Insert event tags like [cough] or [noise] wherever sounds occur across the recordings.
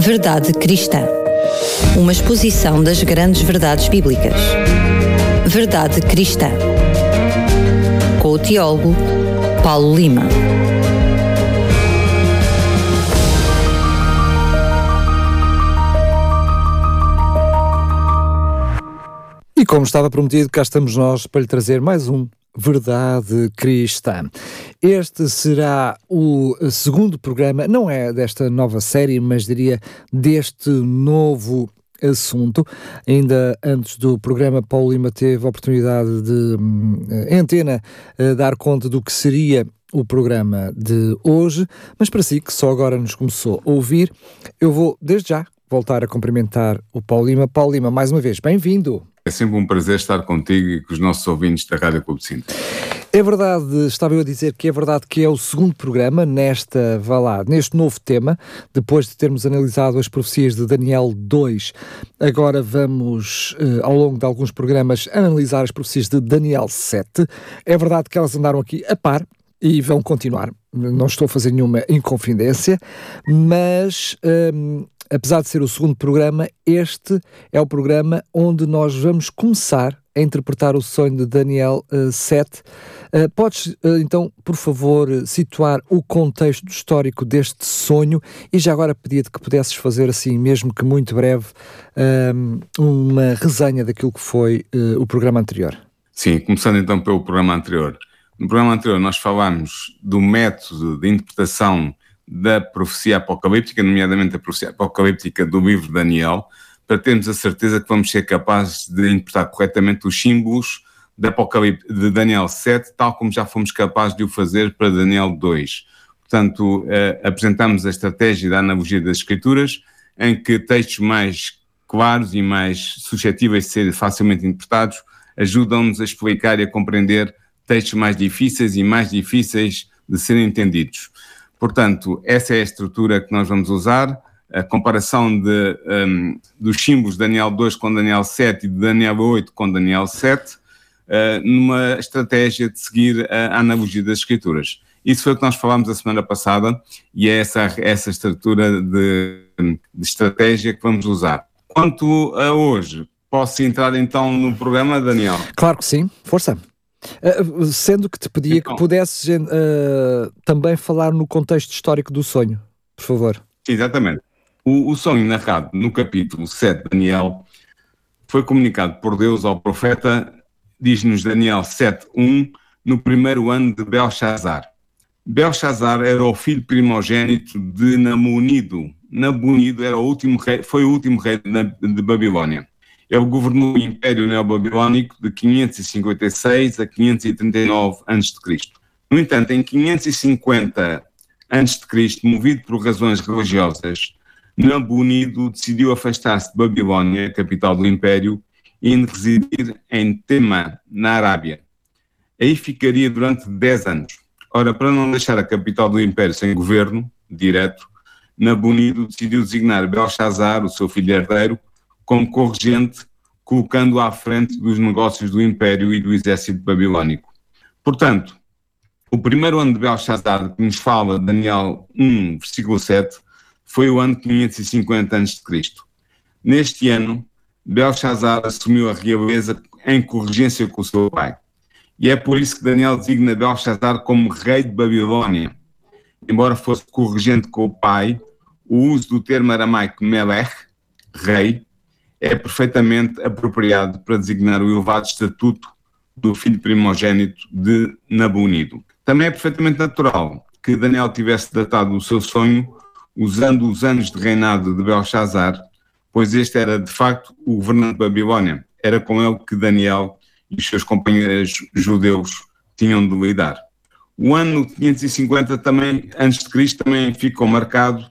Verdade Cristã. Uma exposição das grandes verdades bíblicas. Verdade Cristã. Com o teólogo Paulo Lima. E como estava prometido, cá estamos nós para lhe trazer mais um Verdade Cristã. Este será o segundo programa, não é desta nova série, mas diria deste novo assunto. Ainda antes do programa, Paulo Lima teve a oportunidade de, em antena, dar conta do que seria o programa de hoje, mas para si, que só agora nos começou a ouvir, eu vou, desde já, voltar a cumprimentar o Paulo Lima. Paulo Lima, mais uma vez, bem-vindo. É sempre um prazer estar contigo e com os nossos ouvintes da Rádio Clube de Sintra. É verdade, estava eu a dizer que é verdade que é o segundo programa nesta, vá lá, neste novo tema, depois de termos analisado as profecias de Daniel 2. Agora vamos, eh, ao longo de alguns programas, analisar as profecias de Daniel 7. É verdade que elas andaram aqui a par, e vão continuar. Não estou a fazer nenhuma inconfidência, mas hum, apesar de ser o segundo programa, este é o programa onde nós vamos começar a interpretar o sonho de Daniel uh, 7. Uh, podes, uh, então, por favor, situar o contexto histórico deste sonho e já agora pedia-te que pudesses fazer, assim, mesmo que muito breve, uma resenha daquilo que foi o programa anterior. Sim, começando então pelo programa anterior. No programa anterior nós falámos do método de interpretação da profecia apocalíptica, nomeadamente a profecia apocalíptica do livro de Daniel, para termos a certeza que vamos ser capazes de interpretar corretamente os símbolos de, Apocalipse, de Daniel 7, tal como já fomos capazes de o fazer para Daniel 2. Portanto, eh, apresentamos a estratégia da analogia das Escrituras, em que textos mais claros e mais suscetíveis de ser facilmente interpretados ajudam-nos a explicar e a compreender textos mais difíceis e mais difíceis de serem entendidos. Portanto, essa é a estrutura que nós vamos usar, a comparação de, um, dos símbolos Daniel 2 com Daniel 7 e de Daniel 8 com Daniel 7, uh, numa estratégia de seguir a, a analogia das escrituras. Isso foi o que nós falámos a semana passada e é essa, essa estrutura de, de estratégia que vamos usar. Quanto a hoje, posso entrar então no programa, Daniel? Claro que sim, força. Uh, sendo que te pedia então, que pudesses uh, também falar no contexto histórico do sonho, por favor. Exatamente. O, o sonho narrado no capítulo 7 de Daniel foi comunicado por Deus ao profeta, diz-nos Daniel 7.1, no primeiro ano de Belshazzar. Belshazzar era o filho primogênito de Namunido. Namunido era o último rei, foi o último rei de, Babilônia. Ele governou o Império Neobabilónico de 556 a 539 a.C. No entanto, em 550 a.C., movido por razões religiosas, Nabonido decidiu afastar-se de Babilónia, capital do Império, e residir em Tema, na Arábia. Aí ficaria durante 10 anos. Ora, para não deixar a capital do Império sem governo direto, Nabonido decidiu designar Belshazzar, o seu filho herdeiro, como corregente, colocando-o à frente dos negócios do Império e do exército babilónico. Portanto, o primeiro ano de Belshazzar, que nos fala Daniel 1, versículo 7, foi o ano 550 a.C. Neste ano, Belshazzar assumiu a realeza em corrigência com o seu pai. E é por isso que Daniel designa Belshazzar como rei de Babilônia. Embora fosse corrigente com o pai, o uso do termo aramaico Melech, rei, é perfeitamente apropriado para designar o elevado estatuto do filho primogênito de Nabunido. Também é perfeitamente natural que Daniel tivesse datado o seu sonho usando os anos de reinado de Belshazzar, pois este era de facto o governante de Babilónia. Era com ele que Daniel e os seus companheiros judeus tinham de lidar. O ano 550 também, antes de Cristo, também ficou marcado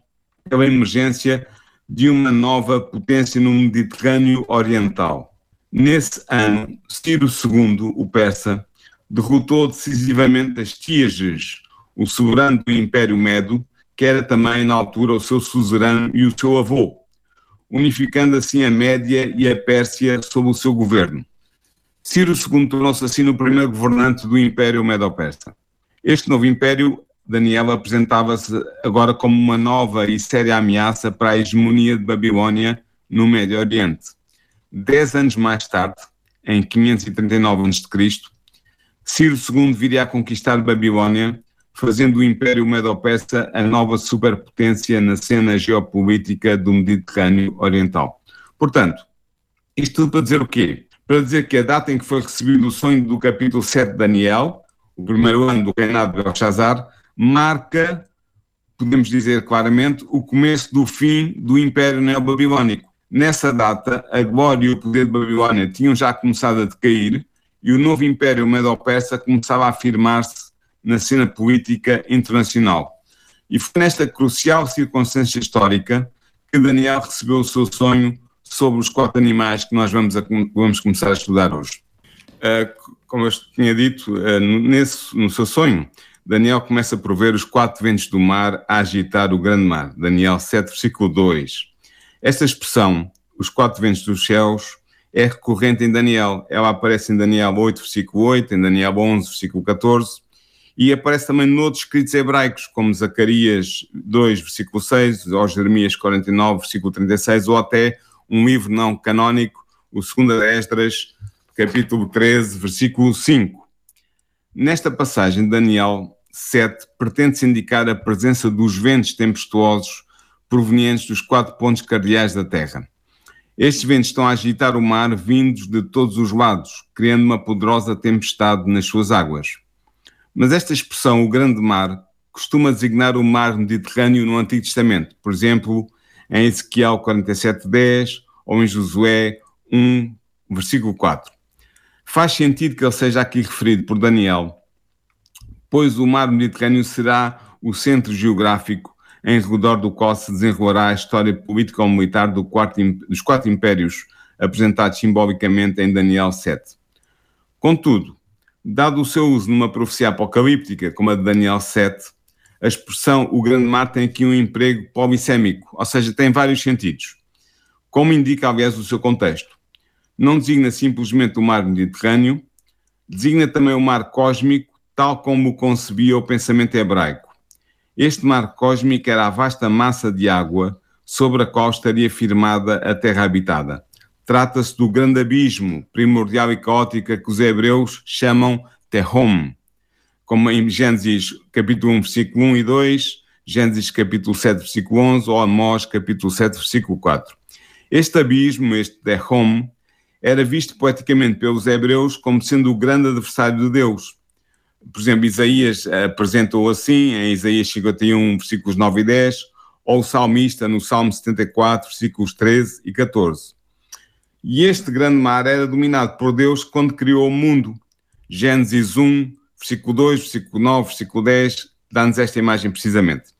pela emergência de uma nova potência no Mediterrâneo Oriental. Nesse ano, Ciro II, o persa, derrotou decisivamente as Tíages, o soberano do Império Medo, que era também na altura o seu suzerano e o seu avô, unificando assim a Média e a Pérsia sob o seu governo. Ciro II tornou-se assim o primeiro governante do Império Medo-Persa. Este novo império Daniel apresentava-se agora como uma nova e séria ameaça para a hegemonia de Babilônia no Médio Oriente. Dez anos mais tarde, em 539 a.C., Ciro II viria a conquistar Babilônia, fazendo o Império Medo-Persa a nova superpotência na cena geopolítica do Mediterrâneo Oriental. Portanto, isto tudo para dizer o quê? Para dizer que a data em que foi recebido o sonho do capítulo 7 de Daniel, o primeiro ano do reinado de Belshazzar, marca, podemos dizer claramente, o começo do fim do Império Neobabilónico. Nessa data, a glória e o poder de Babilónia tinham já começado a decair e o novo Império Medo-Persa começava a afirmar-se na cena política internacional. E foi nesta crucial circunstância histórica que Daniel recebeu o seu sonho sobre os quatro animais que nós vamos, a, vamos começar a estudar hoje. Uh, como eu tinha dito, uh, nesse, no seu sonho, Daniel começa a prover os quatro ventos do mar a agitar o grande mar. Daniel 7, versículo 2. Esta expressão, os quatro ventos dos céus, é recorrente em Daniel. Ela aparece em Daniel 8, versículo 8, em Daniel 11, versículo 14, e aparece também noutros escritos hebraicos, como Zacarias 2, versículo 6, ou Jeremias 49, versículo 36, ou até um livro não canónico, o 2 Esdras, capítulo 13, versículo 5. Nesta passagem de Daniel 7, pretende-se indicar a presença dos ventos tempestuosos provenientes dos quatro pontos cardeais da Terra. Estes ventos estão a agitar o mar vindos de todos os lados, criando uma poderosa tempestade nas suas águas. Mas esta expressão, o grande mar, costuma designar o mar Mediterrâneo no Antigo Testamento. Por exemplo, em Ezequiel 47:10 ou em Josué 1, versículo 4. Faz sentido que ele seja aqui referido por Daniel, pois o mar Mediterrâneo será o centro geográfico em redor do qual se desenrolará a história político-militar do dos quatro impérios apresentados simbolicamente em Daniel 7. Contudo, dado o seu uso numa profecia apocalíptica como a de Daniel 7, a expressão o grande mar tem aqui um emprego polissémico, ou seja, tem vários sentidos. Como indica, aliás, o seu contexto. Não designa simplesmente o mar Mediterrâneo, designa também o mar cósmico, tal como o concebia o pensamento hebraico. Este mar cósmico era a vasta massa de água sobre a qual estaria firmada a terra habitada. Trata-se do grande abismo primordial e caótico que os hebreus chamam Tehom, como em Gênesis capítulo 1, versículo 1 e 2, Gênesis capítulo 7, versículo 11, ou Amós capítulo 7, versículo 4. Este abismo, este Dehom, era visto poeticamente pelos hebreus como sendo o grande adversário de Deus. Por exemplo, Isaías apresentou assim, em Isaías 51, versículos 9 e 10, ou o salmista no Salmo 74, versículos 13 e 14. E este grande mar era dominado por Deus quando criou o mundo. Gênesis 1, versículo 2, versículo 9, versículo 10, dá-nos esta imagem precisamente.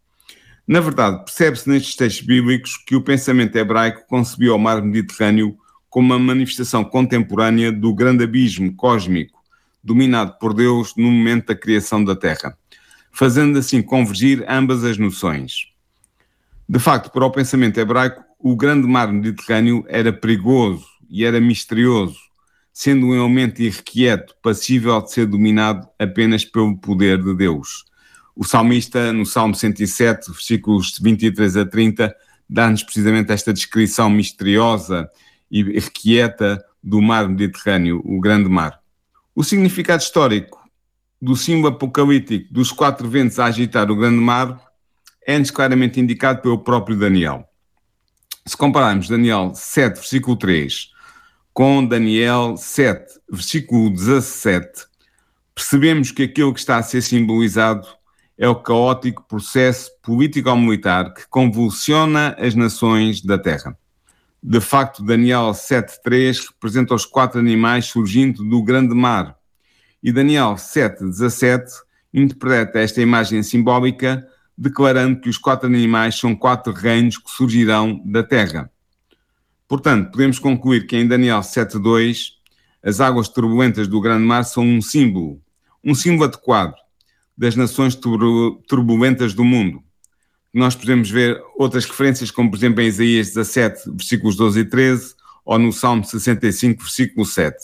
Na verdade, percebe-se nestes textos bíblicos que o pensamento hebraico concebia o mar Mediterrâneo como uma manifestação contemporânea do grande abismo cósmico dominado por Deus no momento da criação da Terra, fazendo assim convergir ambas as noções. De facto, para o pensamento hebraico, o grande mar Mediterrâneo era perigoso e era misterioso, sendo um elemento irrequieto, passível de ser dominado apenas pelo poder de Deus. O salmista, no Salmo 107, versículos 23 a 30, dá-nos precisamente esta descrição misteriosa e irrequieta do mar Mediterrâneo, o grande mar. O significado histórico do símbolo apocalíptico dos quatro ventos a agitar o grande mar é-nos claramente indicado pelo próprio Daniel. Se compararmos Daniel 7, versículo 3, com Daniel 7, versículo 17, percebemos que aquilo que está a ser simbolizado é o caótico processo político-militar que convulsiona as nações da Terra. De facto, Daniel 7.3 representa os quatro animais surgindo do grande mar, e Daniel 7.17 interpreta esta imagem simbólica declarando que os quatro animais são quatro reinos que surgirão da terra. Portanto, podemos concluir que em Daniel 7.2 as águas turbulentas do grande mar são um símbolo, um símbolo adequado das nações turbulentas do mundo. Nós podemos ver outras referências, como por exemplo em Isaías 17, versículos 12 e 13, ou no Salmo 65, versículo 7.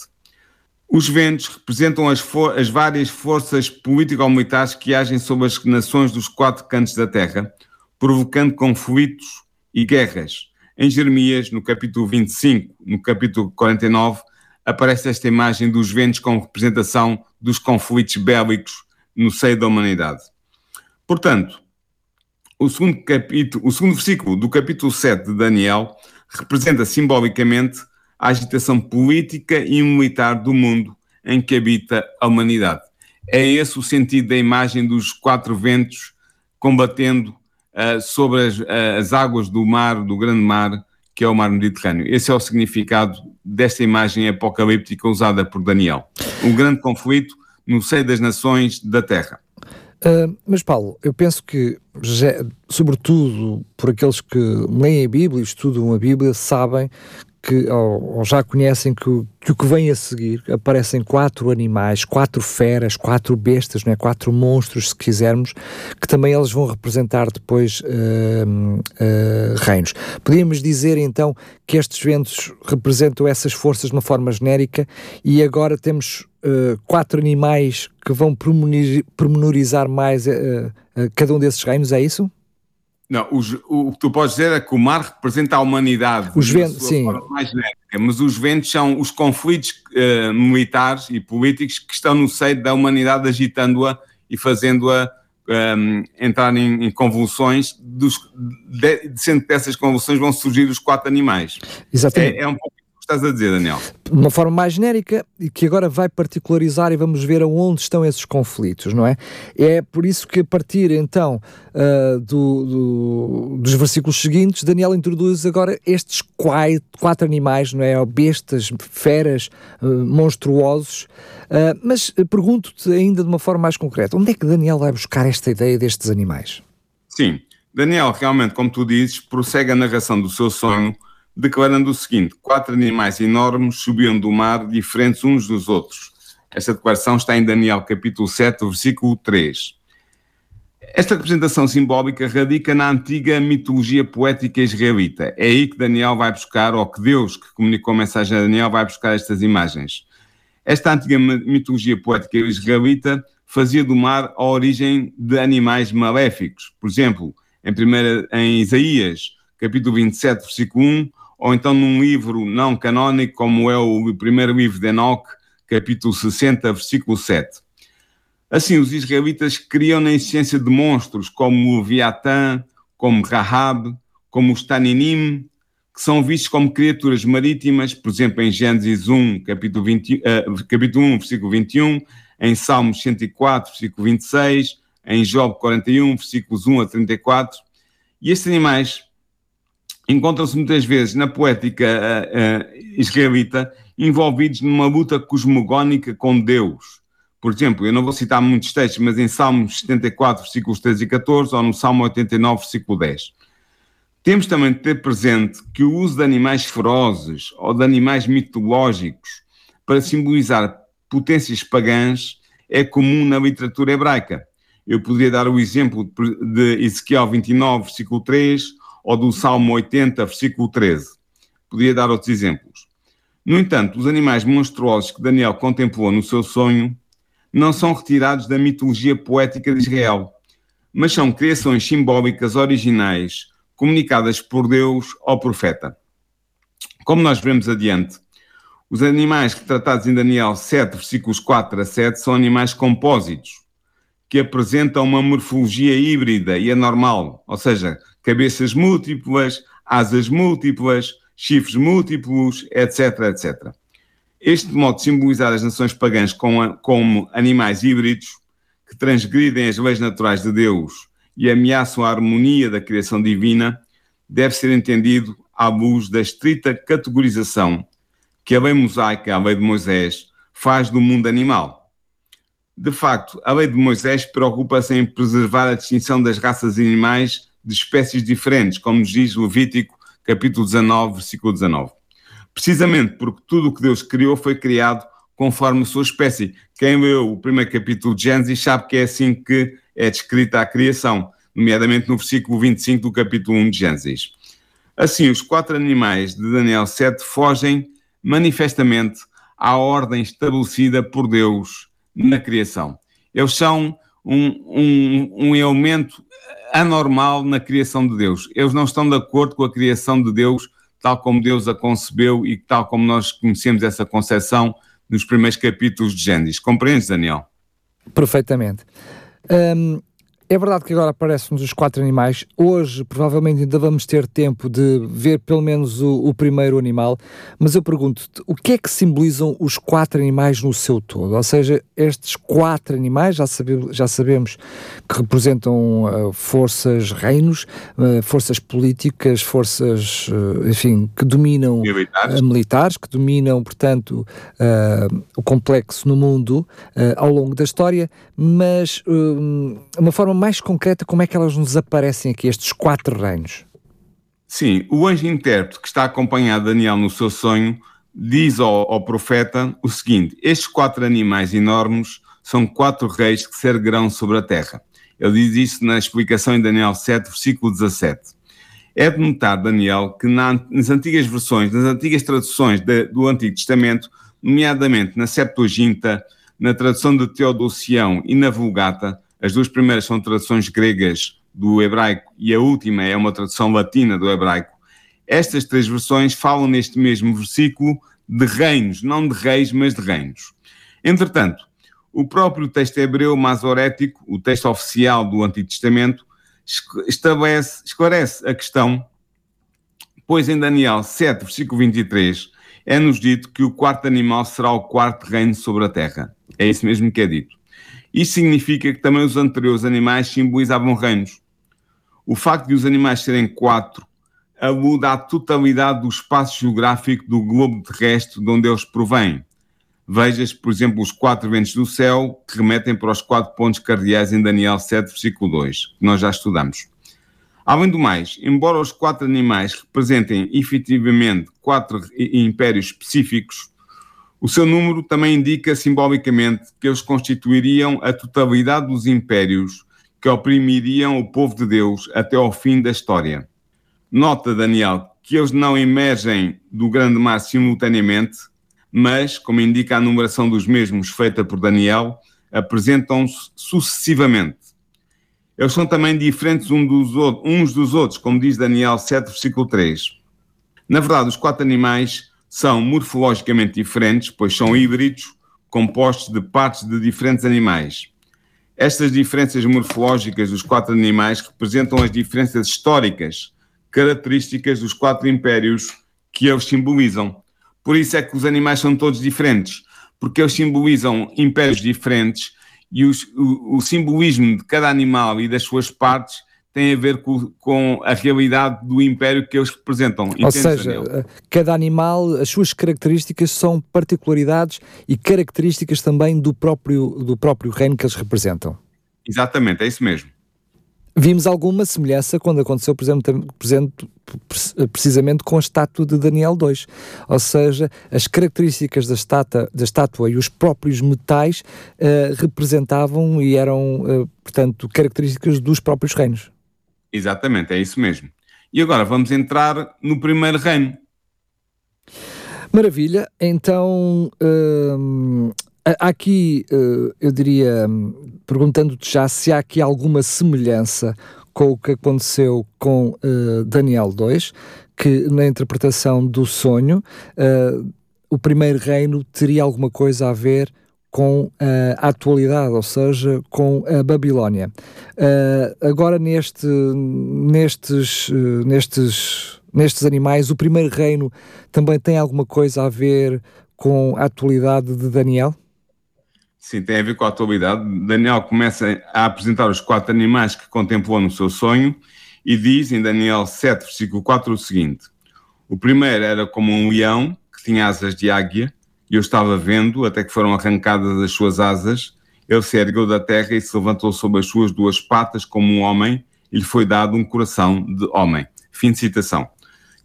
Os ventos representam as, as várias forças político-militares que agem sobre as nações dos quatro cantos da terra, provocando conflitos e guerras. Em Jeremias, no capítulo 25, no capítulo 49, aparece esta imagem dos ventos como representação dos conflitos bélicos no seio da humanidade. Portanto, o segundo, capítulo, o segundo versículo do capítulo 7 de Daniel representa simbolicamente a agitação política e militar do mundo em que habita a humanidade. É esse o sentido da imagem dos quatro ventos combatendo uh, sobre as, uh, as águas do mar, do grande mar, que é o mar Mediterrâneo. Esse é o significado desta imagem apocalíptica usada por Daniel. Um grande conflito no seio das nações da Terra. Uh, mas Paulo, eu penso que, já, sobretudo por aqueles que leem a Bíblia estudam a Bíblia, sabem que ou, ou já conhecem que, que, o que vem a seguir aparecem quatro animais, quatro feras, quatro bestas, não é? quatro monstros, se quisermos, que também eles vão representar depois uh, uh, reinos. Podíamos dizer então que estes ventos representam essas forças de uma forma genérica e agora temos uh, quatro animais que vão promenorizar mais cada um desses reinos, é isso? Não, os, o, que tu podes dizer é que o mar representa a humanidade. Os ventos, sim. Mais genérica, mas os ventos são os conflitos uh, militares e políticos que estão no seio da humanidade, agitando-a e fazendo-a um, ehm, entrar em, em convulsões, dos, de, sendo que dessas convulsões vão surgir os quatro animais. Exatamente. É, é um pouco estás a dizer, Daniel? De uma forma mais genérica e que agora vai particularizar e vamos ver aonde estão esses conflitos, não é? É por isso que a partir então uh, do, do, dos versículos seguintes, Daniel introduz agora estes quatro, quatro animais, não é? Bestas, feras, uh, monstruosos. Uh, mas pergunto-te ainda de uma forma mais concreta, onde é que Daniel vai buscar esta ideia destes animais? Sim, Daniel, realmente, como tu dizes, prossegue a narração do seu sonho declarando o seguinte: quatro animais enormes subiam do mar, diferentes uns dos outros. Esta declaração está em Daniel capítulo 7, versículo 3. Esta representação simbólica radica na antiga mitologia poética israelita. É aí que Daniel vai buscar, ou que Deus, que comunicou a mensagem a Daniel, vai buscar estas imagens. Esta antiga mitologia poética israelita fazia do mar a origem de animais maléficos. Por exemplo, em, primeira, em Isaías, capítulo 27, versículo 1, ou então num livro não canónico, como é o primeiro livro de Enoch, capítulo 60, versículo 7. Assim, os israelitas criam na existência de monstros como o Viatã, como Rahab, como os Taninim, que são vistos como criaturas marítimas, por exemplo, em Gênesis 1, capítulo, 20, uh, eh, capítulo 1, versículo 21, em Salmos 104, versículo 26, em Job 41, versículos 1 a 34. E estes animais encontram-se muitas vezes na poética uh, uh, israelita envolvidos numa luta cosmogónica com Deus. Por exemplo, eu não vou citar muitos textos, mas em Salmos 74, versículos 13 e 14, ou no Salmo 89, versículo 10. Temos também de ter presente que o uso de animais ferozes ou de animais mitológicos para simbolizar potências pagãs é comum na literatura hebraica. Eu poderia dar o exemplo de Ezequiel 29, versículo 3, ou do Salmo 80, versículo 13. Podia dar outros exemplos. No entanto, os animais monstruosos que Daniel contemplou no seu sonho não são retirados da mitologia poética de Israel, mas são criações simbólicas originais comunicadas por Deus ao profeta. Como nós veremos adiante, os animais retratados em Daniel 7, versículos 4 a 7, são animais compósitos, que apresentam uma morfologia híbrida e anormal, ou seja, cabeças múltiplas, asas múltiplas, chifres múltiplos, etc, etc. Este modo de simbolizar as nações pagãs como, animais híbridos que transgridem as leis naturais de Deus e ameaçam a harmonia da criação divina deve ser entendido à luz da estrita categorização que a lei mosaica, a lei de Moisés, faz do mundo animal. De facto, a lei de Moisés preocupa-se em preservar a distinção das raças animais de espécies diferentes, como nos diz Levítico, capítulo 19, versículo 19. Precisamente porque tudo o que Deus criou foi criado conforme a sua espécie. Quem leu o primeiro capítulo de Gênesis sabe que é assim que é descrita a criação, nomeadamente no versículo 25 do capítulo 1 de Gênesis. Assim, os quatro animais de Daniel 7 fogem manifestamente à ordem estabelecida por Deus na criação. Eles são um, um, um elemento anormal na criação de Deus. Eles não estão de acordo com a criação de Deus, tal como Deus a concebeu e tal como nós conhecemos essa concepção nos primeiros capítulos de Gênesis. Compreendes, Daniel? Perfeitamente. Um, é verdade que agora aparecem-nos os quatro animais. Hoje, provavelmente, ainda vamos ter tempo de ver pelo menos o, o primeiro animal. Mas eu pergunto-te, o que é que simbolizam os quatro animais no seu todo? Ou seja, estes quatro animais, já, sabe, já sabemos que representam uh, forças, reinos, uh, forças políticas, forças, uh, enfim, que dominam militares. militares, que dominam, portanto, o complexo no mundo ao longo da história. Mas uma forma mais concreta, como é que elas nos aparecem aqui, estes quatro reinos? Sim, o anjo intérprete que está a acompanhar Daniel no seu sonho diz ao, ao, profeta o seguinte: Estes quatro animais enormes são quatro reis que se erguerão sobre a terra. Ele diz isso na explicação em Daniel 7, versículo 17. É de notar, Daniel, que na, nas antigas versões, nas antigas traduções de, do Antigo Testamento, nomeadamente na Septuaginta, na tradução de Teodosião e na Vulgata, as duas primeiras são traduções gregas do hebraico e a última é uma tradução latina do hebraico. Estas três versões falam neste mesmo versículo de reinos, não de reis, mas de reinos. Entretanto, o próprio texto hebreu masorético, o texto oficial do Antigo Testamento, estabelece, esclarece a questão, pois em Daniel 7, versículo 23, é-nos dito que o quarto animal será o quarto reino sobre a terra. É isso mesmo que é dito. Isso significa que também os anteriores animais simbolizavam reinos. O facto de os animais serem quatro aluda à totalidade do espaço geográfico do globo terrestre de onde eles provêm. Vejas, por exemplo, os quatro ventos do céu que remetem para os quatro pontos cardeais em Daniel 7, versículo 2, que nós já estudamos. Além do mais, embora os quatro animais representem efetivamente quatro impérios específicos, o seu número também indica simbolicamente que eles constituiriam a totalidade dos impérios que oprimiriam o povo de Deus até ao fim da história. Nota, Daniel, que eles não emergem do grande mar simultaneamente, mas, como indica a numeração dos mesmos feita por Daniel, apresentam-se sucessivamente. Eles são também diferentes uns dos, outros, como diz Daniel 7, versículo 3. Na verdade, os quatro animais são morfologicamente diferentes, pois são híbridos compostos de partes de diferentes animais. Estas diferenças morfológicas dos quatro animais representam as diferenças históricas, características dos quatro impérios que eles simbolizam. Por isso é que os animais são todos diferentes, porque eles simbolizam impérios diferentes e os, o, o simbolismo de cada animal e das suas partes tem a ver com, com, a realidade do império que eles representam. Ou seja, Daniel? cada animal, as suas características são particularidades e características também do próprio, do próprio reino que eles representam. Exatamente, é isso mesmo. Vimos alguma semelhança quando aconteceu, por exemplo, precisamente com a estátua de Daniel II. Ou seja, as características da estátua, da estátua e os próprios metais uh, representavam e eram, uh, portanto, características dos próprios reinos. Exatamente, é isso mesmo. E agora vamos entrar no primeiro reino. Maravilha, então hum, aqui, uh, eu diria, perguntando-te já se há aqui alguma semelhança com o que aconteceu com uh, Daniel 2, que na interpretação do sonho, uh, o primeiro reino teria alguma coisa a ver com a atualidade, ou seja, com a Babilónia. Uh, agora neste, nestes, uh, nestes, nestes animais, o primeiro reino também tem alguma coisa a ver com a atualidade de Daniel? Sim, tem a ver com a atualidade. Daniel começa a apresentar os quatro animais que contemplou no seu sonho e diz em Daniel 7, versículo 4 o seguinte: O primeiro era como um leão que tinha asas de águia e eu estava vendo até que foram arrancadas as suas asas. Ele se ergueu da terra e se levantou sobre as suas duas patas como um homem, e lhe foi dado um coração de homem. Fim de citação.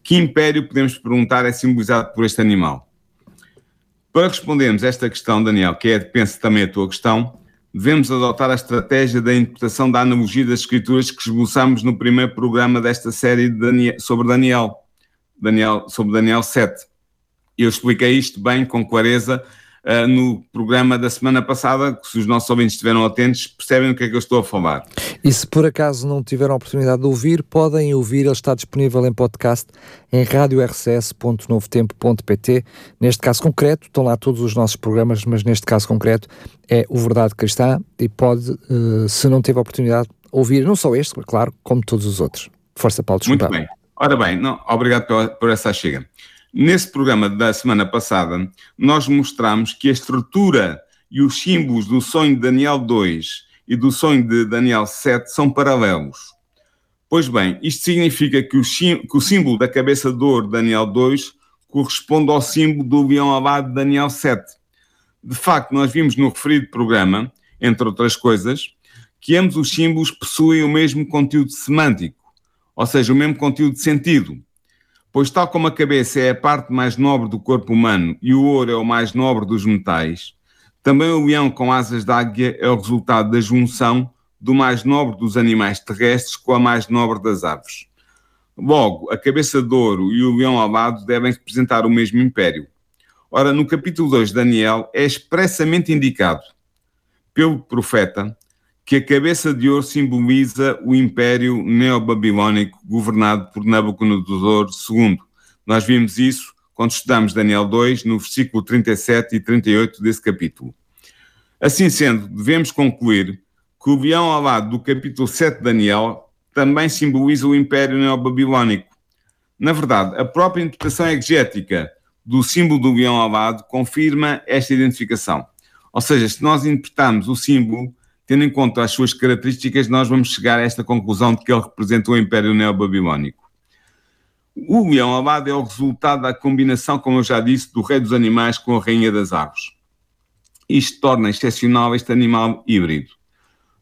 Que império, podemos perguntar, é simbolizado por este animal? Para respondermos esta questão, Daniel, que é, penso também a tua questão, devemos adotar a estratégia da interpretação da analogia das escrituras que esboçamos no primeiro programa desta série Daniel, sobre Daniel, Daniel, sobre Daniel 7. Eu expliquei isto bem, com clareza, uh, no programa da semana passada, que se os nossos ouvintes estiveram atentos, percebem o que é que eu estou a falar. E se por acaso não tiveram a oportunidade de ouvir, podem ouvir, ele está disponível em podcast em radiorcs.novotempo.pt. Neste caso concreto, estão lá todos os nossos programas, mas neste caso concreto é o Verdade Cristã e pode, uh, se não teve a oportunidade, ouvir não só este, claro, como todos os outros. Força, Paulo, desculpa. Muito bem. Ora bem, não, obrigado por, por essa chega. Nesse programa da semana passada, nós mostramos que a estrutura e os símbolos do sonho de Daniel 2 e do sonho de Daniel 7 são paralelos. Pois bem, isto significa que o, que o símbolo da cabeça de ouro de Daniel 2 corresponde ao símbolo do leão alado de Daniel 7. De facto, nós vimos no referido programa, entre outras coisas, que ambos os símbolos possuem o mesmo conteúdo semântico, ou seja, o mesmo conteúdo de sentido pois, tal como a cabeça é a parte mais nobre do corpo humano e o ouro é o mais nobre dos metais, também o leão com asas de águia é o resultado da junção do mais nobre dos animais terrestres com a mais nobre das aves. Logo, a cabeça de ouro e o leão alado devem representar o mesmo império. Ora, no capítulo 2 de Daniel é expressamente indicado pelo profeta que a cabeça de ouro simboliza o Império Neobabilónico governado por Nabucodonosor II. Nós vimos isso quando estudamos Daniel 2, no versículo 37 e 38 desse capítulo. Assim sendo, devemos concluir que o leão ao lado do capítulo 7 de Daniel também simboliza o Império Neobabilónico. Na verdade, a própria interpretação exegética do símbolo do leão ao lado confirma esta identificação. Ou seja, se nós interpretarmos o símbolo tendo em conta as suas características, nós vamos chegar a esta conclusão de que ele representa o Império Neobabilónico. O leão alado é o resultado da combinação, como eu já disse, do rei dos animais com a rainha das aves. Isto torna excepcional este animal híbrido.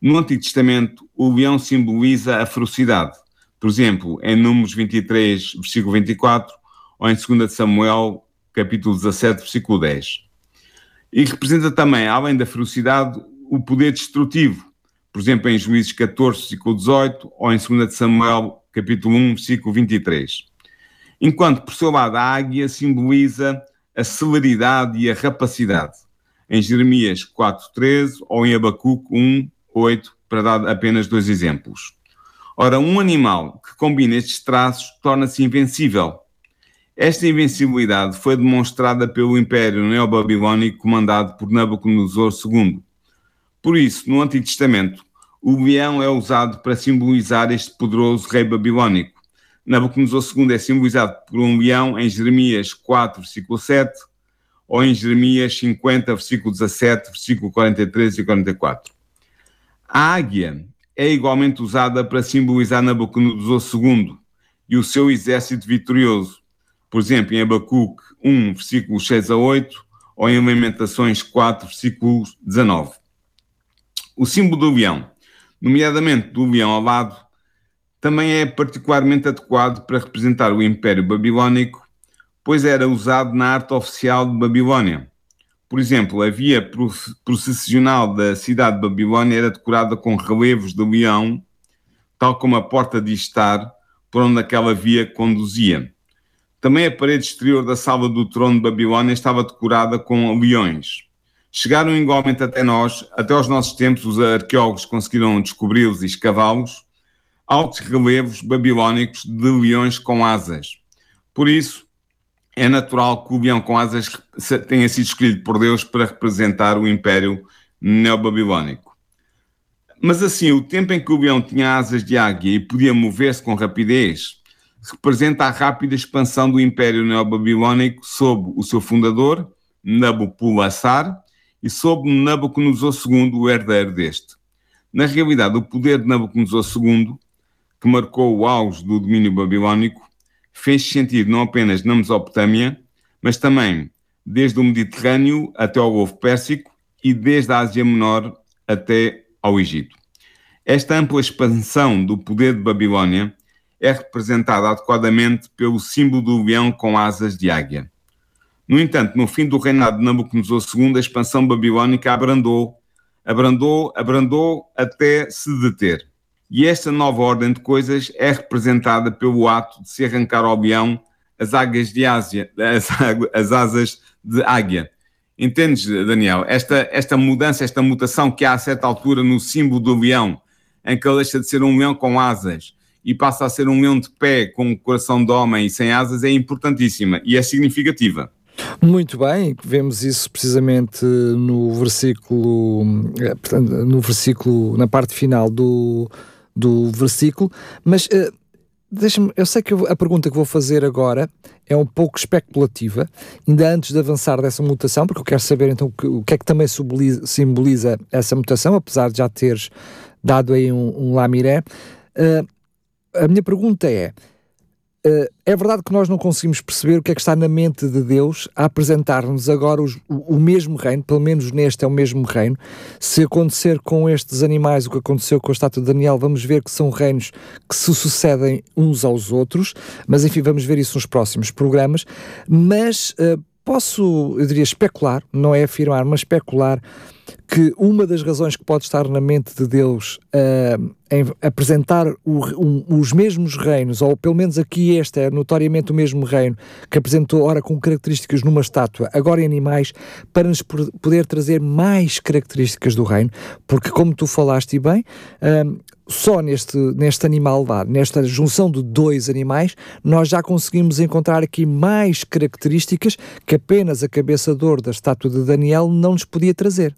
No Antigo Testamento, o leão simboliza a ferocidade. Por exemplo, em Números 23, versículo 24, ou em 2 Samuel, capítulo 17, versículo 10. E representa também, além da ferocidade, o poder destrutivo, por exemplo, em Juízes 14, versículo 18, ou em 2 Samuel, capítulo 1, versículo 23. Enquanto, por seu lado, a águia simboliza a celeridade e a rapacidade, em Jeremias 4.13 ou em Abacuque 1.8, para dar apenas dois exemplos. Ora, um animal que combina estes traços torna-se invencível. Esta invencibilidade foi demonstrada pelo Império Neobabilónico comandado por Nabucodonosor II, por isso, no Antigo Testamento, o leão é usado para simbolizar este poderoso rei babilónico. Nabucodonosor II é simbolizado por um leão em Jeremias 4, versículo 7, ou em Jeremias 50, versículo 17, versículo 43 e 44. A águia é igualmente usada para simbolizar Nabucodonosor II e o seu exército vitorioso. Por exemplo, em Abacuque 1, versículos 6 a 8, ou em Lamentações 4, versículo 19. O símbolo do leão, nomeadamente do leão alado, também é particularmente adequado para representar o Império Babilónico, pois era usado na arte oficial de Babilónia. Por exemplo, a via processional da cidade de Babilónia era decorada com relevos de leão, tal como a porta de estar por onde aquela via conduzia. Também a parede exterior da sala do trono de Babilónia estava decorada com leões. Chegaram igualmente até nós, até aos nossos tempos, os arqueólogos conseguiram descobri-los e escavá-los, altos relevos babilónicos de leões com asas. Por isso, é natural que o leão com asas tenha sido escolhido por Deus para representar o Império Neobabilónico. Mas assim, o tempo em que o leão tinha asas de águia e podia mover-se com rapidez representa a rápida expansão do Império Neobabilónico sob o seu fundador, Nabopolassar, e sob Nabucodonosor II, o herdeiro deste. Na realidade, o poder de Nabucodonosor II, que marcou o auge do domínio babilónico, fez sentido não apenas na Mesopotâmia, mas também desde o Mediterrâneo até ao Golfo Pérsico e desde a Ásia Menor até ao Egito. Esta ampla expansão do poder de Babilónia é representada adequadamente pelo símbolo do leão com asas de águia. No entanto, no fim do reinado de Nabucodonosor II, a expansão babilónica abrandou, abrandou, abrandou até se deter. E esta nova ordem de coisas é representada pelo ato de se arrancar ao leão as águias de Ásia, as, as asas de águia. Entendes, Daniel? Esta, esta mudança, esta mutação que há a certa altura no símbolo do leão, em que ele deixa de ser um leão com asas e passa a ser um leão de pé com um coração de homem e sem asas, é importantíssima e é significativa. Muito bem, vemos isso precisamente no versículo, eh, no versículo, na parte final do, do versículo, mas uh, deixa-me, eu sei que a pergunta que vou fazer agora é um pouco especulativa, ainda antes de avançar dessa mutação, porque eu quero saber então o que é que também simboliza essa mutação, apesar de já teres dado aí um, um lamiré. Uh, a minha pergunta é: é verdade que nós não conseguimos perceber o que é que está na mente de Deus a apresentar-nos agora os, o, o, mesmo reino, pelo menos neste é o mesmo reino. Se acontecer com estes animais o que aconteceu com a estátua de Daniel, vamos ver que são reinos que se sucedem uns aos outros, mas enfim, vamos ver isso nos próximos programas. Mas uh, posso, eu diria, especular, não é afirmar, mas especular que uma das razões que pode estar na mente de Deus uh, em apresentar o, um, os mesmos reinos, ou pelo menos aqui este é notoriamente o mesmo reino, que apresentou ora com características numa estátua, agora em animais, para nos poder trazer mais características do reino, porque como tu falaste bem, uh, só neste, neste animal lá, nesta junção de dois animais, nós já conseguimos encontrar aqui mais características que apenas a cabeça de ouro da estátua de Daniel não nos podia trazer.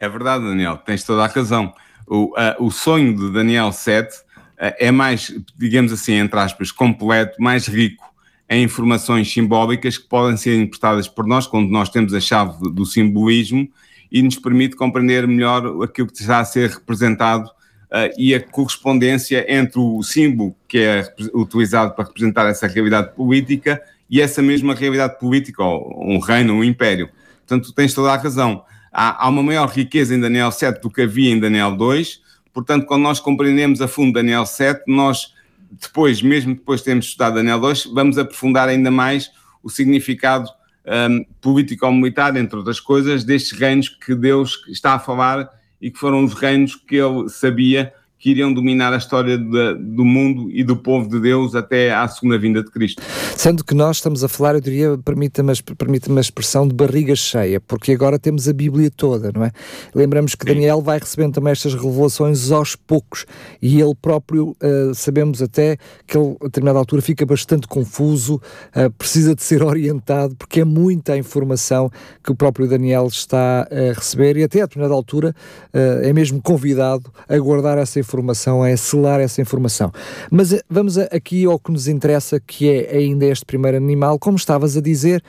É verdade, Daniel, tens toda a razão. O, uh, o sonho de Daniel 7 uh, é mais, digamos assim, entre aspas, completo, mais rico em informações simbólicas que podem ser interpretadas por nós quando nós temos a chave do simbolismo e nos permite compreender melhor aquilo que está a ser representado uh, e a correspondência entre o símbolo que é utilizado para representar essa realidade política e essa mesma realidade política, ou um reino, um império. Portanto, tens toda a razão há, há uma maior riqueza em Daniel 7 do que havia em Daniel 2. Portanto, quando nós compreendemos a fundo Daniel 7, nós depois, mesmo depois de termos estudado Daniel 2, vamos aprofundar ainda mais o significado um, político-militar, entre outras coisas, destes reinos que Deus está a falar e que foram os reinos que ele sabia que iriam dominar a história do mundo e do povo de Deus até à segunda vinda de Cristo. Sendo que nós estamos a falar, eu diria, permita-me permita a expressão de barriga cheia, porque agora temos a Bíblia toda, não é? Lembramos que Sim. Daniel vai recebendo também estas revelações aos poucos e ele próprio, uh, sabemos até que ele, a determinada altura, fica bastante confuso, uh, precisa de ser [laughs] orientado, porque é muita informação que o próprio Daniel está a receber e até a determinada altura uh, é mesmo convidado a guardar essa informação informação, é selar essa informação. Mas eh, vamos aqui ao que nos interessa, que é ainda este primeiro animal. Como estavas a dizer,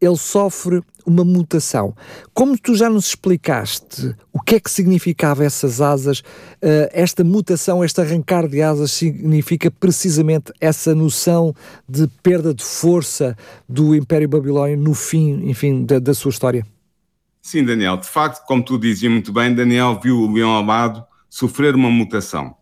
ele sofre uma mutação. Como tu já nos explicaste o que é que significava essas asas, uh, esta mutação, este arrancar de asas significa precisamente essa noção de perda de força do Império Babilónio no fim, enfim, da, da sua história? Sim, Daniel. De facto, como tu dizias muito bem, Daniel viu o leão alado sofrer uma mutação.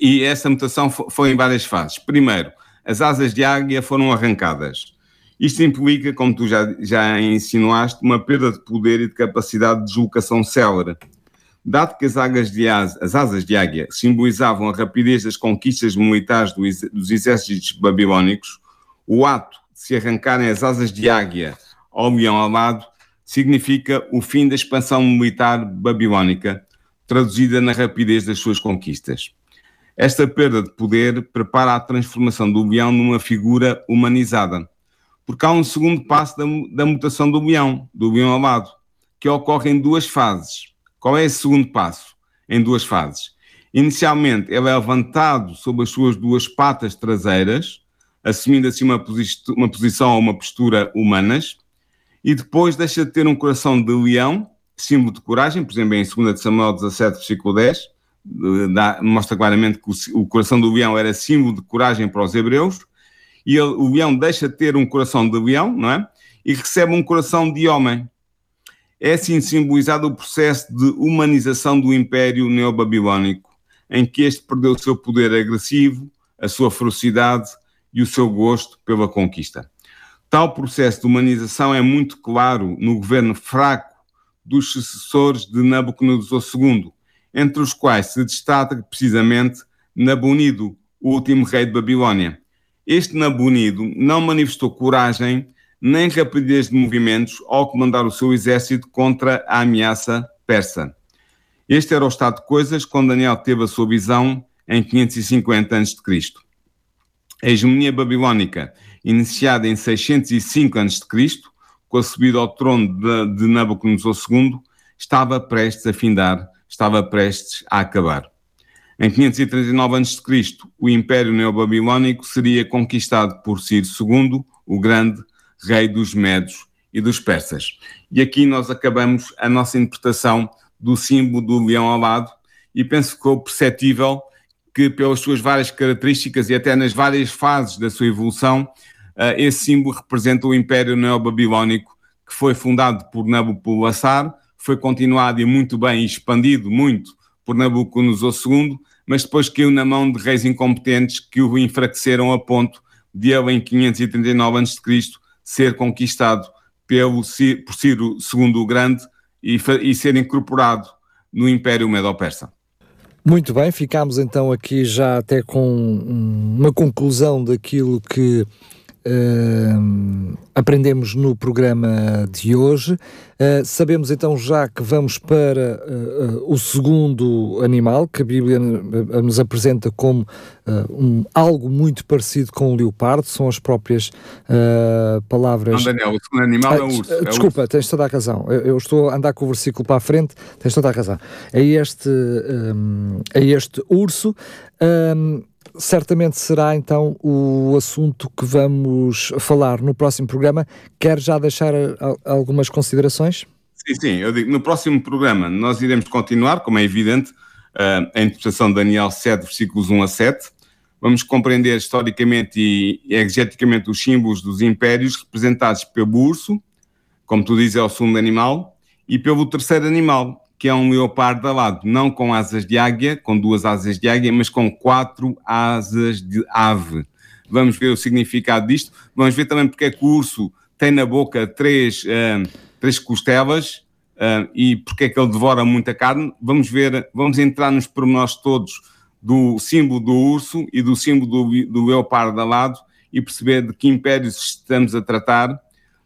E essa mutação foi em várias fases. Primeiro, as asas de águia foram arrancadas. Isto implica, como tu já, já insinuaste, uma perda de poder e de capacidade de deslocação célere. Dado que as, de asa, as asas de águia simbolizavam a rapidez das conquistas militares do, dos exércitos babilónicos, o ato de se arrancarem as asas de águia ao leão alado significa o fim da expansão militar babilónica, traduzida na rapidez das suas conquistas. Esta perda de poder prepara a transformação do leão numa figura humanizada, porque há um segundo passo da, da mutação do leão, do leão alado, que ocorre em duas fases. Qual é esse segundo passo? Em duas fases. Inicialmente, ele é levantado sobre as suas duas patas traseiras, assumindo assim uma, posi uma posição ou uma postura humanas, e depois deixa de ter um coração de leão símbolo de coragem, por exemplo, em 2 Samuel 17, versículo 10, dá, mostra claramente que o, o, coração do leão era símbolo de coragem para os hebreus, e ele, o leão deixa de ter um coração de leão, não é? E recebe um coração de homem. É assim simbolizado o processo de humanização do Império Neobabilónico, em que este perdeu o seu poder agressivo, a sua ferocidade e o seu gosto pela conquista. Tal processo de humanização é muito claro no governo fraco dos sucessores de Nabucodonosor II, entre os quais se destaca precisamente Nabonido, o último rei de Babilónia. este Nabunido não manifestou coragem nem rapidez de movimentos ao comandar o seu exército contra a ameaça persa. Este era o estado de coisas quando Daniel teve a sua visão em 550 a.C. A hegemonia babilónica, iniciada em 605 a.C., com a subida ao trono de, de Nabucodonosor II, estava prestes a findar, estava prestes a acabar. Em 539 a.C., o Império Neobabilónico seria conquistado por Ciro II, o Grande, rei dos Medos e dos Persas. E aqui nós acabamos a nossa interpretação do símbolo do leão alado e penso que ficou perceptível que, pelas suas várias características e até nas várias fases da sua evolução, esse símbolo representa o Império Neobabilónico que foi fundado por Nabucodonosor, foi continuado e muito bem expandido muito por Nabucodonosor II, mas depois caiu na mão de reis incompetentes que o enfraqueceram a ponto de ele, em 539 a.C., ser conquistado pelo, por Ciro II o Grande e, e ser incorporado no Império Medo-Persa. Muito bem, ficamos então aqui já até com uma conclusão daquilo que uh, aprendemos no programa de hoje. Uh, sabemos então já que vamos para uh, o segundo animal, que a Bíblia nos apresenta como um, algo muito parecido com o leopardo, são as próprias palavras. Não, Daniel, o segundo animal é o urso. É desculpa, urso. tens toda a razão. Eu, eu, estou a andar com o versículo para a frente, tens toda a razão. É este, um, é este urso. Um, certamente será então o assunto que vamos falar no próximo programa. Quer já deixar algumas considerações? Sim, sim, eu digo, no próximo programa nós iremos continuar, como é evidente, a interpretação de Daniel 7, versículos 1 a 7. Vamos compreender historicamente e exegeticamente os símbolos dos impérios representados pelo urso, como tu dizes, é o segundo animal, e pelo terceiro animal, que é um leopardo alado, não com asas de águia, com duas asas de águia, mas com quatro asas de ave. Vamos ver o significado disto. Vamos ver também porque é que o urso tem na boca três, uh, três costelas uh, e porque é que ele devora muita carne. Vamos ver, vamos entrar nos pormenores todos do símbolo do urso e do símbolo do, do leopardo alado e perceber de que impérios estamos a tratar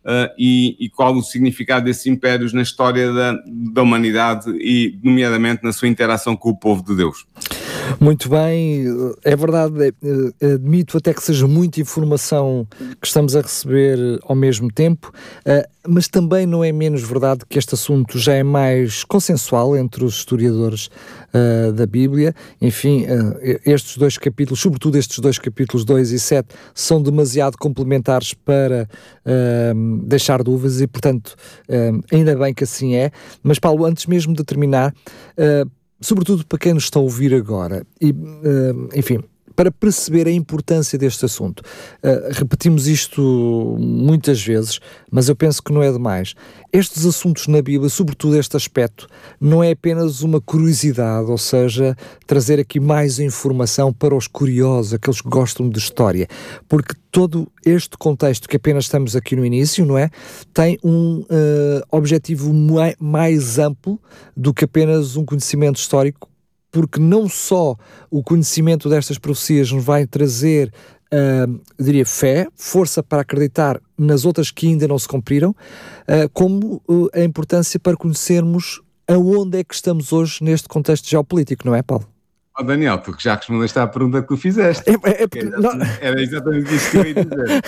uh, e, e, qual o significado desses impérios na história da, da humanidade e, nomeadamente, na sua interação com o povo de Deus. Muito bem, é verdade, é, é, admito até que seja muita informação que estamos a receber ao mesmo tempo, uh, mas também não é menos verdade que este assunto já é mais consensual entre os historiadores uh, da Bíblia. Enfim, uh, estes dois capítulos, sobretudo estes dois capítulos 2 e 7, são demasiado complementares para deixar dúvidas e, portanto, ainda bem que assim é. Mas, Paulo, antes mesmo de terminar, sobretudo para quem nos está a ouvir agora, e, enfim para perceber a importância deste assunto. Uh, repetimos isto muitas vezes, mas eu penso que não é demais. Estes assuntos na Bíblia, sobretudo este aspecto, não é apenas uma curiosidade, ou seja, trazer aqui mais informação para os curiosos, aqueles que gostam de história, porque todo este contexto que apenas estamos aqui no início, não é? Tem um uh, objetivo mais amplo do que apenas um conhecimento histórico porque não só o conhecimento destas profecias nos vai trazer, uh, diria, fé, força para acreditar nas outras que ainda não se cumpriram, uh, como uh, a importância para conhecermos aonde é que estamos hoje neste contexto geopolítico, não é, Paulo? Oh, Daniel, porque já respondeste à pergunta que tu fizeste. É, é, é porque, era, não... era, exatamente isso que eu ia dizer.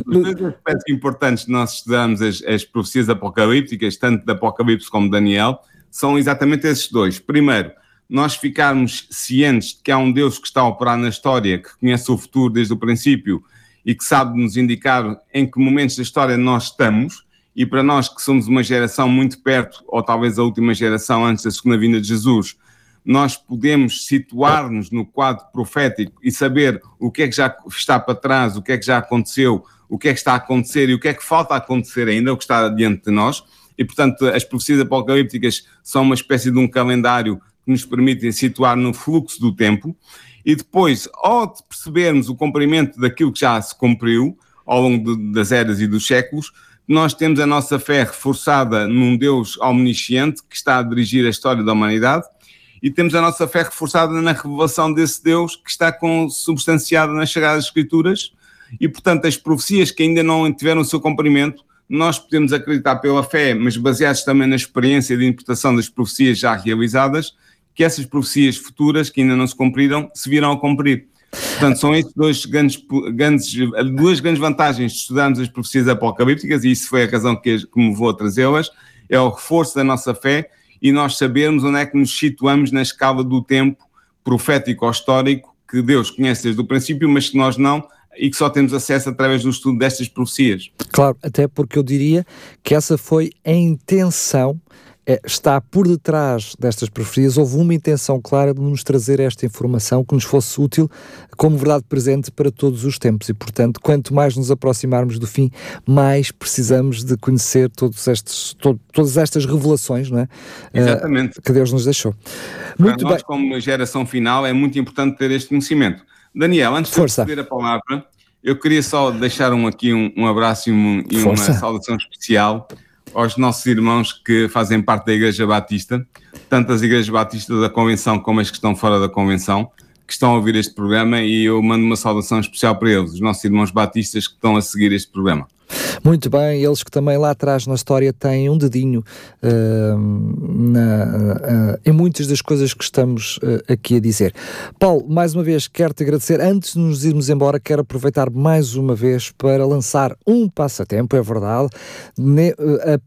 [laughs] Os dois aspectos importantes de nós estudarmos as, as profecias apocalípticas, tanto de Apocalipse como de Daniel, são exatamente esses dois. Primeiro, nós ficarmos cientes de que há um Deus que está a operar na história, que conhece o futuro desde o princípio e que sabe nos indicar em que momentos da história nós estamos, e para nós que somos uma geração muito perto, ou talvez a última geração antes da segunda vinda de Jesus, nós podemos situar-nos no quadro profético e saber o que é que já está para trás, o que é que já aconteceu, o que é que está a acontecer e o que é que falta a acontecer ainda, o que está diante de nós. E, portanto, as profecias apocalípticas são uma espécie de um calendário que nos permitem situar no fluxo do tempo, e depois, ao percebermos o cumprimento daquilo que já se cumpriu ao longo de, das eras e dos séculos, nós temos a nossa fé reforçada num Deus omnisciente que está a dirigir a história da humanidade e temos a nossa fé reforçada na revelação desse Deus que está consubstanciado nas Sagradas Escrituras e, portanto, as profecias que ainda não tiveram o seu cumprimento, nós podemos acreditar pela fé, mas baseados também na experiência de interpretação das profecias já realizadas, que essas profecias futuras que ainda não se cumpriram se virão a cumprir. Portanto, são estes dois grandes, grandes, duas grandes vantagens de estudarmos as profecias apocalípticas, e isso foi a razão que, que me vou trazê-las, é o reforço da nossa fé e nós sabermos onde é que nos situamos na escala do tempo profético ou histórico que Deus conhece desde o princípio, mas que nós não, e que só temos acesso através do estudo destas profecias. Claro, até porque eu diria que essa foi a intenção está por detrás destas profecias, houve uma intenção clara de nos trazer esta informação que nos fosse útil como verdade presente para todos os tempos e, portanto, quanto mais nos aproximarmos do fim, mais precisamos de conhecer todos estes, to, todas estas revelações não é? Exatamente. Uh, que Deus nos deixou. Muito para nós, bem. como geração final, é muito importante ter este conhecimento. Daniel, antes Força. de eu a palavra, eu queria só deixar um, aqui um, um abraço e, um, e uma saudação especial aos nossos irmãos que fazem parte da Igreja Batista, tanto as Igrejas Batistas da Convenção como as que estão fora da Convenção, que estão a ouvir este programa e eu mando uma saudação especial para eles, os nossos irmãos batistas que estão a seguir este programa. Muito bem, eles que também lá atrás na história têm um dedinho uh, na, uh, em muitas das coisas que estamos uh, aqui a dizer. Paulo, mais uma vez quero-te agradecer. Antes de nos irmos embora, quero aproveitar mais uma vez para lançar um passatempo, é verdade, ne,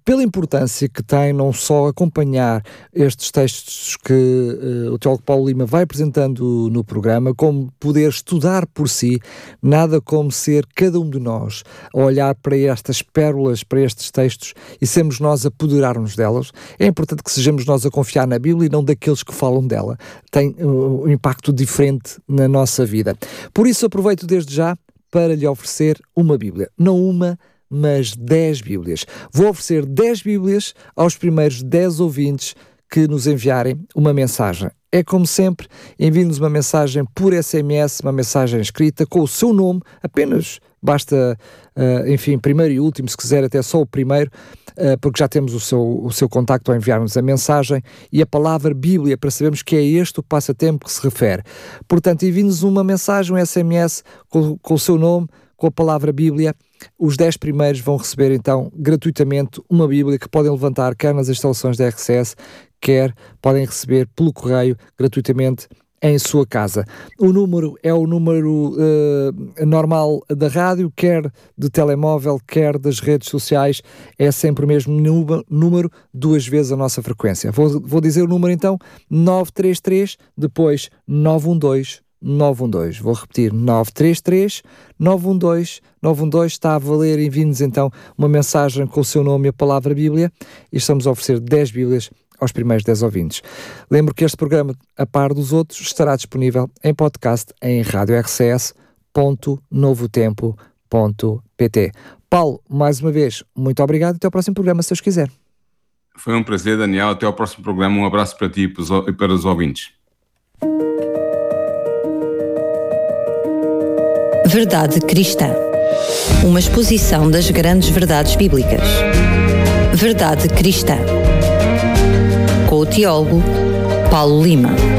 pela importância que tem não só acompanhar estes textos que o teólogo Paulo Lima vai apresentando no programa, como poder estudar por si, nada como ser cada um de nós olhar para estas pérolas, para estes textos e sermos nós a apoderar-nos delas. É importante que sejamos nós a confiar na Bíblia e não daqueles que falam dela. Tem uh, um impacto diferente na nossa vida. Por isso, aproveito desde já para lhe oferecer uma Bíblia. Não uma, mas 10 Bíblias. Vou oferecer 10 Bíblias aos primeiros 10 ouvintes que nos enviarem uma mensagem. É como sempre, envie-nos uma mensagem por SMS, uma mensagem escrita com o seu nome, apenas basta, uh, enfim, primeiro e último, se quiser até só o primeiro, uh, porque já temos o seu, o seu contacto ao enviar-nos a mensagem e a palavra Bíblia para sabermos que é este o passatempo que se refere. Portanto, envie-nos uma mensagem, um SMS com, com o seu nome, com a palavra Bíblia. Os 10 primeiros vão receber então gratuitamente uma Bíblia que podem levantar quer nas instalações da RCS, quer podem receber pelo correio gratuitamente em sua casa. O número é o número uh, normal da rádio, quer de telemóvel, quer das redes sociais, é sempre o mesmo número, duas vezes a nossa frequência. Vou, vou dizer o número então: 933, depois 912. 912. Vou repetir: 933 912 912. Está a valer. Envie-nos então uma mensagem com o seu nome e a palavra Bíblia e estamos a oferecer 10 Bíblias aos primeiros 10 ouvintes. Lembro que este programa, a par dos outros, estará disponível em podcast em radiorcs.novotempo.pt. Paulo, mais uma vez, muito obrigado e até ao próximo programa, se Deus quiser. Foi um prazer, Daniel. Até ao próximo programa. Um abraço para ti e para os ouvintes. Verdade Cristã. Uma exposição das grandes verdades bíblicas. Verdade Cristã teólogo Paulo Lima.